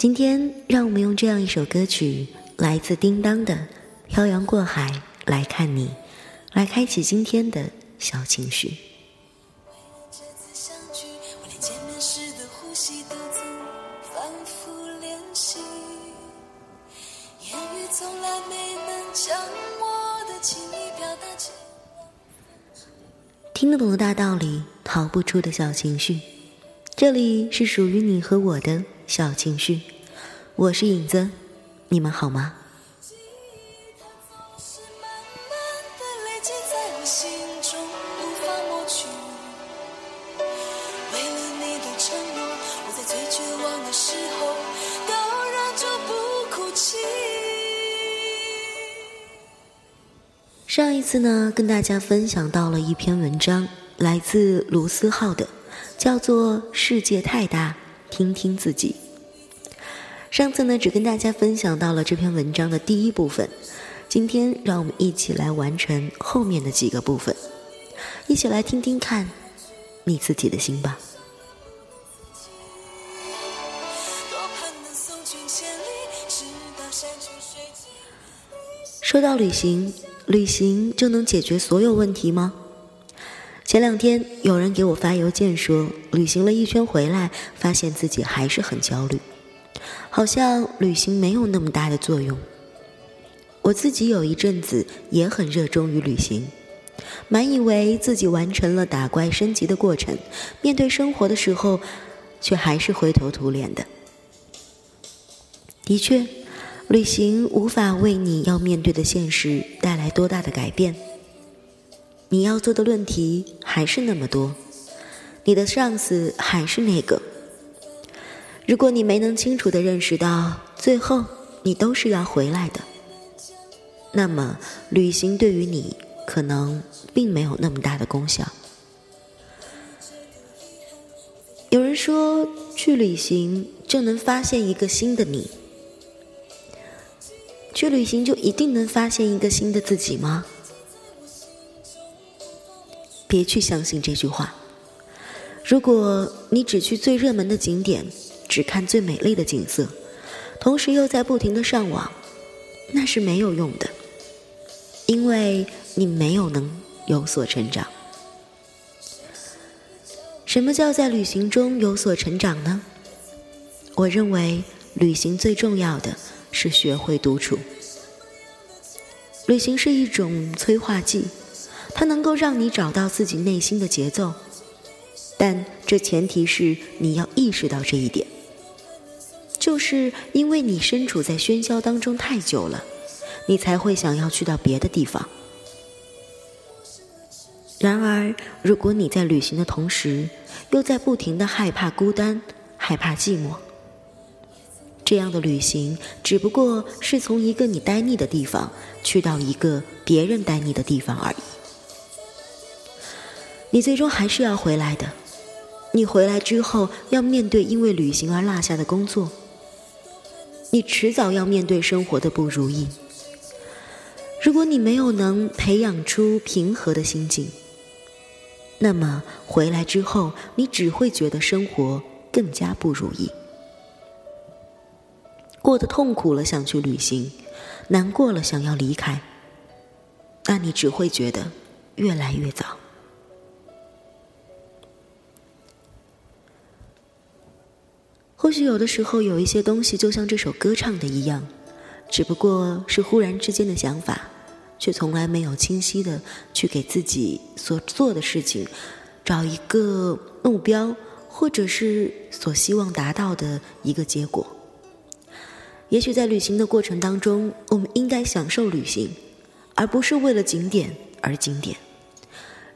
今天，让我们用这样一首歌曲，来自叮当的《漂洋过海来看你》，来开启今天的小情绪。听得懂的大道理，逃不出的小情绪。这里是属于你和我的小情绪，我是影子，你们好吗？上一次呢，跟大家分享到了一篇文章，来自卢思浩的，叫做《世界太大，听听自己》。上次呢，只跟大家分享到了这篇文章的第一部分，今天让我们一起来完成后面的几个部分，一起来听听看你自己的心吧。说到旅行。旅行就能解决所有问题吗？前两天有人给我发邮件说，旅行了一圈回来，发现自己还是很焦虑，好像旅行没有那么大的作用。我自己有一阵子也很热衷于旅行，满以为自己完成了打怪升级的过程，面对生活的时候，却还是灰头土脸的。的确。旅行无法为你要面对的现实带来多大的改变，你要做的论题还是那么多，你的上司还是那个。如果你没能清楚的认识到，最后你都是要回来的，那么旅行对于你可能并没有那么大的功效。有人说，去旅行就能发现一个新的你。去旅行就一定能发现一个新的自己吗？别去相信这句话。如果你只去最热门的景点，只看最美丽的景色，同时又在不停的上网，那是没有用的，因为你没有能有所成长。什么叫在旅行中有所成长呢？我认为旅行最重要的。是学会独处。旅行是一种催化剂，它能够让你找到自己内心的节奏，但这前提是你要意识到这一点。就是因为你身处在喧嚣当中太久了，你才会想要去到别的地方。然而，如果你在旅行的同时，又在不停的害怕孤单、害怕寂寞。这样的旅行只不过是从一个你待腻的地方去到一个别人待腻的地方而已。你最终还是要回来的。你回来之后要面对因为旅行而落下的工作。你迟早要面对生活的不如意。如果你没有能培养出平和的心境，那么回来之后你只会觉得生活更加不如意。过得痛苦了，想去旅行；难过了，想要离开。那你只会觉得越来越早。或许有的时候，有一些东西就像这首歌唱的一样，只不过是忽然之间的想法，却从来没有清晰的去给自己所做的事情找一个目标，或者是所希望达到的一个结果。也许在旅行的过程当中，我们应该享受旅行，而不是为了景点而景点，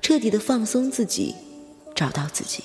彻底的放松自己，找到自己。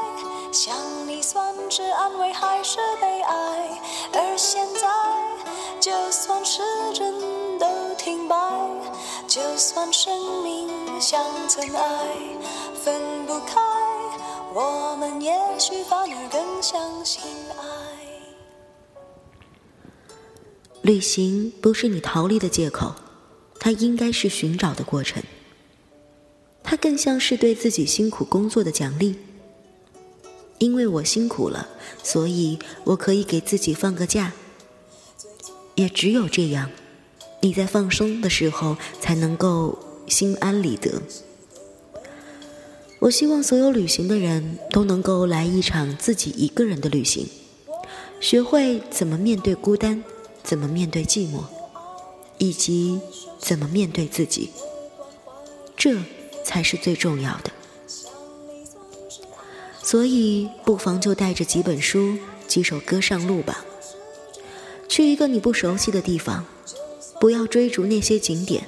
想你算是安慰还是悲哀？而现在，就算时针都停摆，就算生命像尘埃，分不开，我们也许反而更相信爱。旅行不是你逃离的借口，它应该是寻找的过程。它更像是对自己辛苦工作的奖励。因为我辛苦了，所以我可以给自己放个假。也只有这样，你在放松的时候才能够心安理得。我希望所有旅行的人都能够来一场自己一个人的旅行，学会怎么面对孤单，怎么面对寂寞，以及怎么面对自己。这才是最重要的。所以，不妨就带着几本书、几首歌上路吧。去一个你不熟悉的地方，不要追逐那些景点。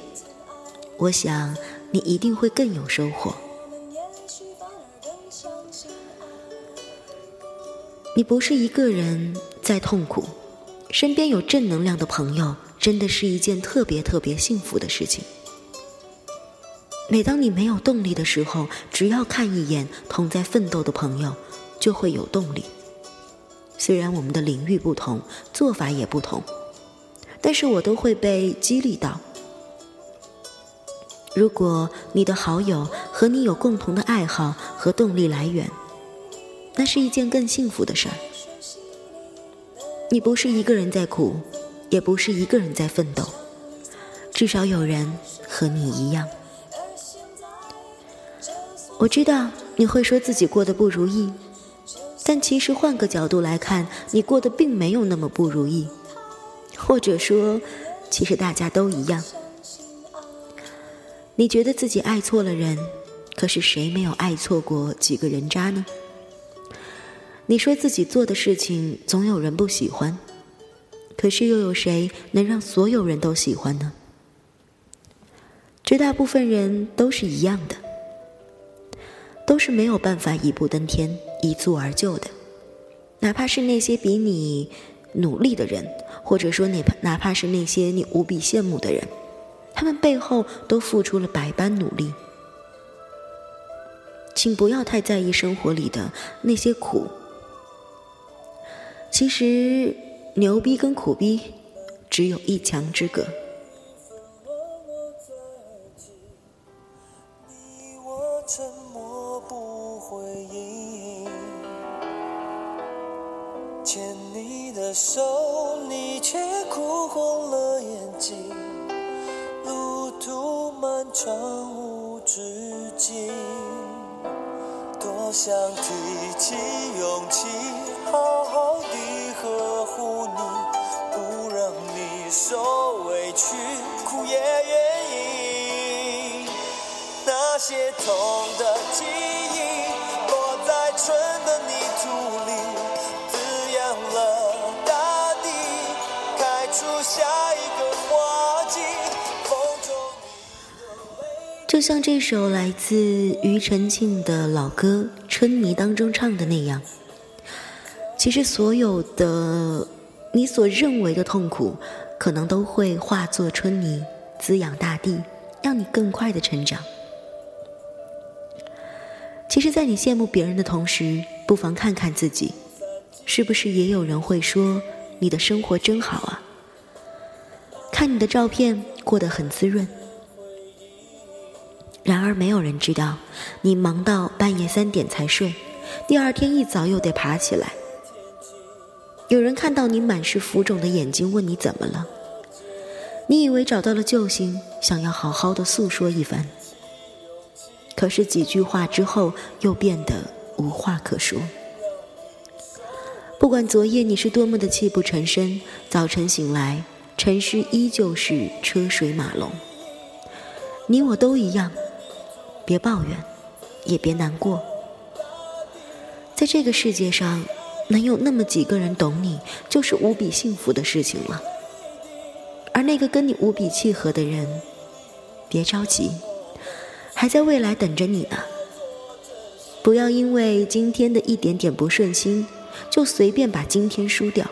我想，你一定会更有收获。你不是一个人在痛苦，身边有正能量的朋友，真的是一件特别特别幸福的事情。每当你没有动力的时候，只要看一眼同在奋斗的朋友，就会有动力。虽然我们的领域不同，做法也不同，但是我都会被激励到。如果你的好友和你有共同的爱好和动力来源，那是一件更幸福的事儿。你不是一个人在苦，也不是一个人在奋斗，至少有人和你一样。我知道你会说自己过得不如意，但其实换个角度来看，你过得并没有那么不如意，或者说，其实大家都一样。你觉得自己爱错了人，可是谁没有爱错过几个人渣呢？你说自己做的事情总有人不喜欢，可是又有谁能让所有人都喜欢呢？绝大部分人都是一样的。都是没有办法一步登天、一蹴而就的，哪怕是那些比你努力的人，或者说哪怕哪怕是那些你无比羡慕的人，他们背后都付出了百般努力。请不要太在意生活里的那些苦，其实牛逼跟苦逼只有一墙之隔。就像这首来自庾澄庆的老歌《春泥》当中唱的那样，其实所有的你所认为的痛苦，可能都会化作春泥，滋养大地，让你更快的成长。其实，在你羡慕别人的同时，不妨看看自己，是不是也有人会说你的生活真好啊？看你的照片过得很滋润，然而没有人知道你忙到半夜三点才睡，第二天一早又得爬起来。有人看到你满是浮肿的眼睛，问你怎么了？你以为找到了救星，想要好好的诉说一番，可是几句话之后又变得无话可说。不管昨夜你是多么的泣不成声，早晨醒来。城市依旧是车水马龙，你我都一样，别抱怨，也别难过。在这个世界上，能有那么几个人懂你，就是无比幸福的事情了。而那个跟你无比契合的人，别着急，还在未来等着你呢。不要因为今天的一点点不顺心，就随便把今天输掉。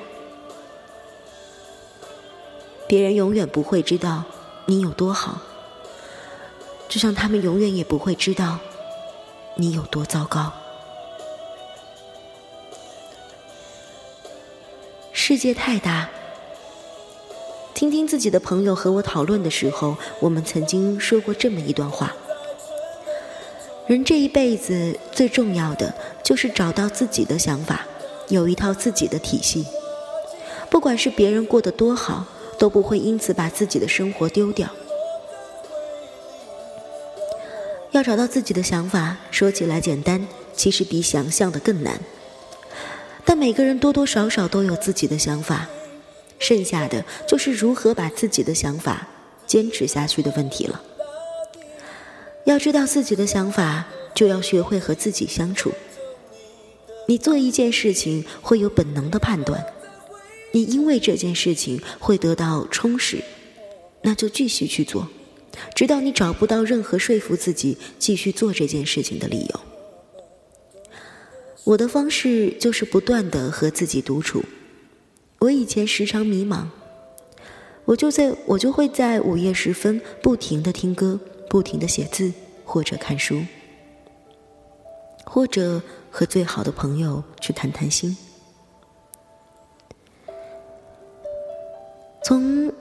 别人永远不会知道你有多好，就像他们永远也不会知道你有多糟糕。世界太大，听听自己的朋友和我讨论的时候，我们曾经说过这么一段话：人这一辈子最重要的就是找到自己的想法，有一套自己的体系。不管是别人过得多好，都不会因此把自己的生活丢掉。要找到自己的想法，说起来简单，其实比想象的更难。但每个人多多少少都有自己的想法，剩下的就是如何把自己的想法坚持下去的问题了。要知道自己的想法，就要学会和自己相处。你做一件事情会有本能的判断。你因为这件事情会得到充实，那就继续去做，直到你找不到任何说服自己继续做这件事情的理由。我的方式就是不断的和自己独处。我以前时常迷茫，我就在我就会在午夜时分不停的听歌，不停的写字，或者看书，或者和最好的朋友去谈谈心。从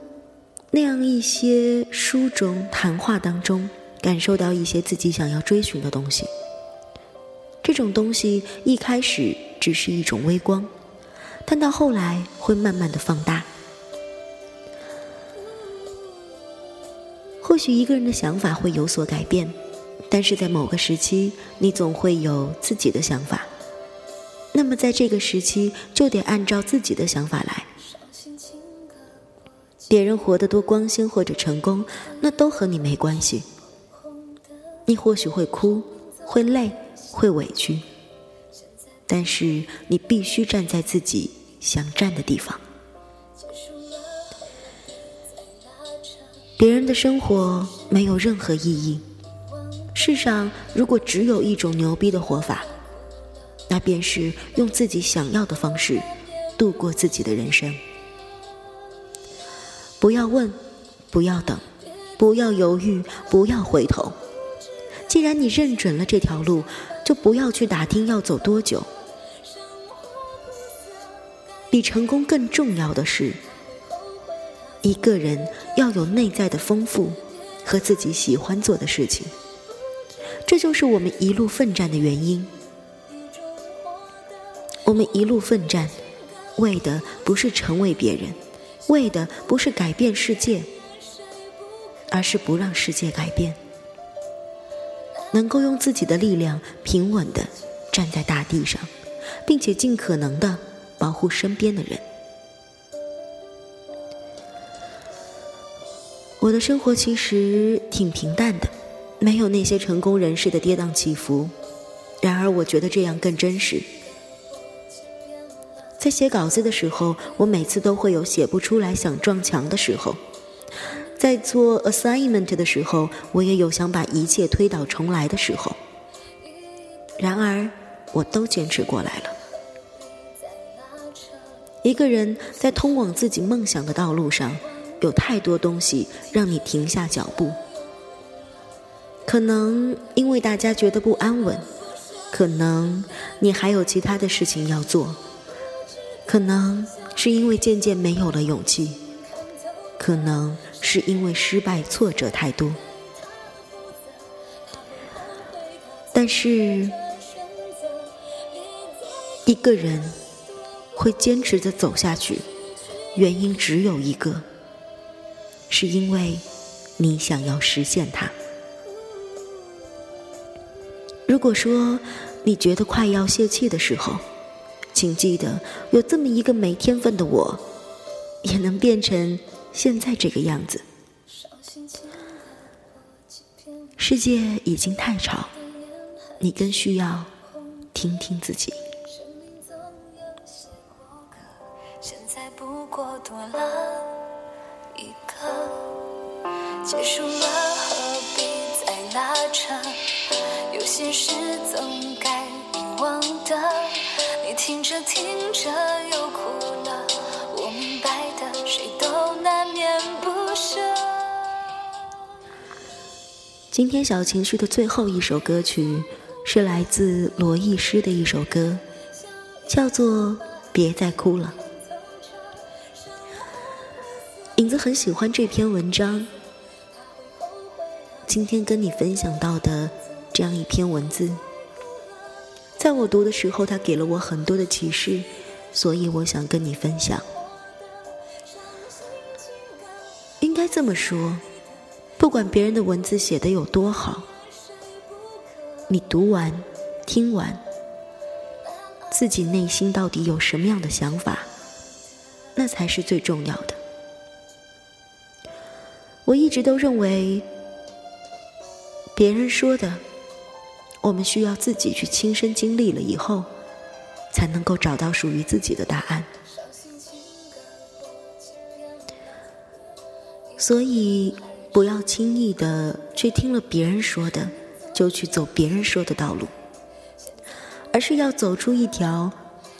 那样一些书中谈话当中，感受到一些自己想要追寻的东西。这种东西一开始只是一种微光，但到后来会慢慢的放大。或许一个人的想法会有所改变，但是在某个时期，你总会有自己的想法。那么在这个时期，就得按照自己的想法来。别人活得多光鲜或者成功，那都和你没关系。你或许会哭，会累，会委屈，但是你必须站在自己想站的地方。别人的生活没有任何意义。世上如果只有一种牛逼的活法，那便是用自己想要的方式度过自己的人生。不要问，不要等，不要犹豫，不要回头。既然你认准了这条路，就不要去打听要走多久。比成功更重要的是，一个人要有内在的丰富和自己喜欢做的事情。这就是我们一路奋战的原因。我们一路奋战，为的不是成为别人。为的不是改变世界，而是不让世界改变。能够用自己的力量平稳的站在大地上，并且尽可能的保护身边的人。我的生活其实挺平淡的，没有那些成功人士的跌宕起伏。然而，我觉得这样更真实。在写稿子的时候，我每次都会有写不出来、想撞墙的时候；在做 assignment 的时候，我也有想把一切推倒重来的时候。然而，我都坚持过来了。一个人在通往自己梦想的道路上，有太多东西让你停下脚步。可能因为大家觉得不安稳，可能你还有其他的事情要做。可能是因为渐渐没有了勇气，可能是因为失败挫折太多，但是一个人会坚持着走下去，原因只有一个，是因为你想要实现它。如果说你觉得快要泄气的时候，请记得，有这么一个没天分的我，也能变成现在这个样子。世界已经太吵，你更需要听听自己。现在不过多了一个，结束了何必再拉扯？有些事听着听着又哭了。我明白的谁都难免不舍。今天小情绪的最后一首歌曲是来自罗艺师的一首歌叫做别再哭了。影子很喜欢这篇文章今天跟你分享到的这样一篇文字。在我读的时候，他给了我很多的启示，所以我想跟你分享。应该这么说。不管别人的文字写的有多好，你读完、听完，自己内心到底有什么样的想法，那才是最重要的。我一直都认为，别人说的，我们需要自己去亲身经历了以后，才能够找到属于自己的答案。所以。不要轻易的去听了别人说的，就去走别人说的道路，而是要走出一条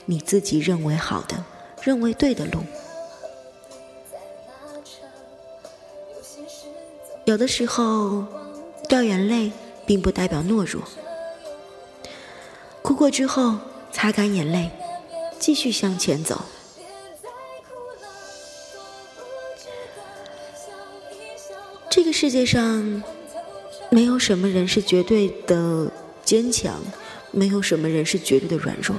你自己认为好的、认为对的路。有的时候，掉眼泪并不代表懦弱，过之后，擦干眼泪，继续向前走。这个世界上，没有什么人是绝对的坚强，没有什么人是绝对的软弱。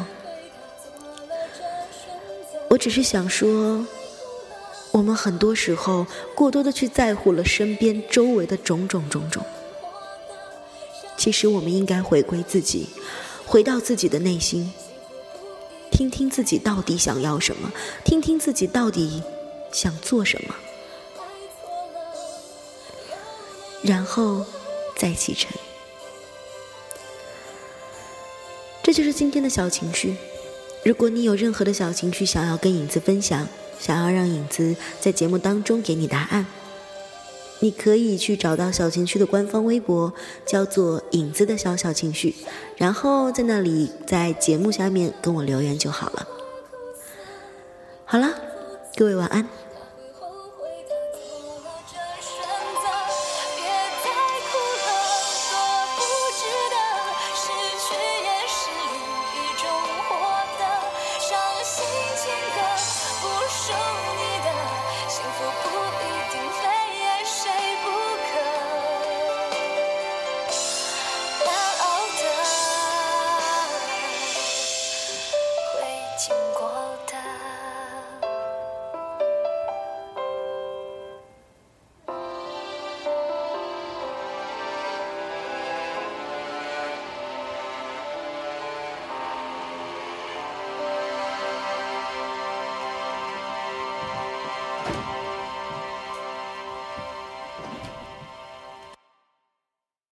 我只是想说，我们很多时候过多的去在乎了身边周围的种种种种。其实，我们应该回归自己，回到自己的内心，听听自己到底想要什么，听听自己到底想做什么。然后再启程，这就是今天的小情绪。如果你有任何的小情绪想要跟影子分享，想要让影子在节目当中给你答案，你可以去找到小情绪的官方微博，叫做“影子的小小情绪”，然后在那里在节目下面跟我留言就好了。好了，各位晚安。